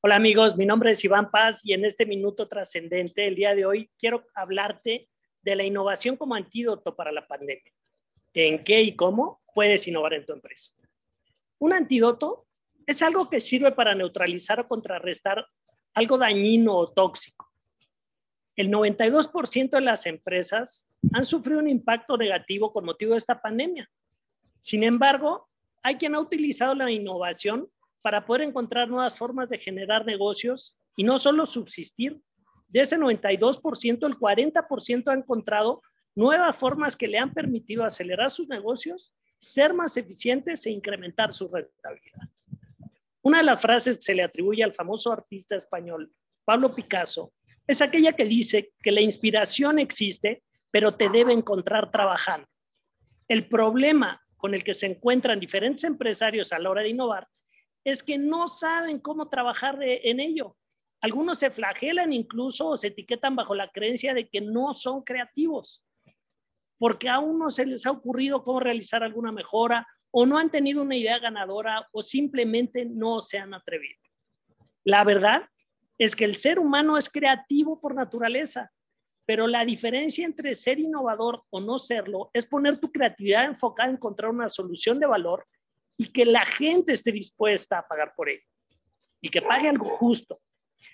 Hola amigos, mi nombre es Iván Paz y en este minuto trascendente, el día de hoy, quiero hablarte de la innovación como antídoto para la pandemia. ¿En qué y cómo puedes innovar en tu empresa? Un antídoto es algo que sirve para neutralizar o contrarrestar algo dañino o tóxico. El 92% de las empresas han sufrido un impacto negativo con motivo de esta pandemia. Sin embargo, hay quien ha utilizado la innovación para poder encontrar nuevas formas de generar negocios y no solo subsistir. De ese 92%, el 40% ha encontrado nuevas formas que le han permitido acelerar sus negocios, ser más eficientes e incrementar su rentabilidad. Una de las frases que se le atribuye al famoso artista español Pablo Picasso es aquella que dice que la inspiración existe, pero te debe encontrar trabajando. El problema con el que se encuentran diferentes empresarios a la hora de innovar es que no saben cómo trabajar en ello. Algunos se flagelan incluso o se etiquetan bajo la creencia de que no son creativos, porque aún no se les ha ocurrido cómo realizar alguna mejora o no han tenido una idea ganadora o simplemente no se han atrevido. La verdad es que el ser humano es creativo por naturaleza, pero la diferencia entre ser innovador o no serlo es poner tu creatividad enfocada en encontrar una solución de valor y que la gente esté dispuesta a pagar por ello y que pague algo justo.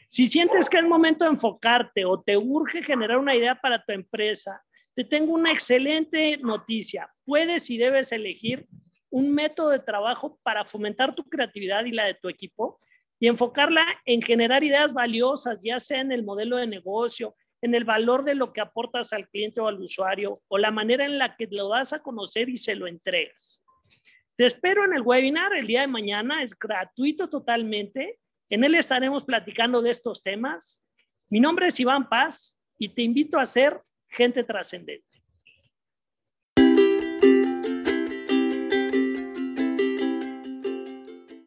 Si sientes que es momento de enfocarte o te urge generar una idea para tu empresa, te tengo una excelente noticia. Puedes y debes elegir un método de trabajo para fomentar tu creatividad y la de tu equipo y enfocarla en generar ideas valiosas, ya sea en el modelo de negocio, en el valor de lo que aportas al cliente o al usuario o la manera en la que lo das a conocer y se lo entregas. Te espero en el webinar el día de mañana, es gratuito totalmente. En él estaremos platicando de estos temas. Mi nombre es Iván Paz y te invito a ser gente trascendente.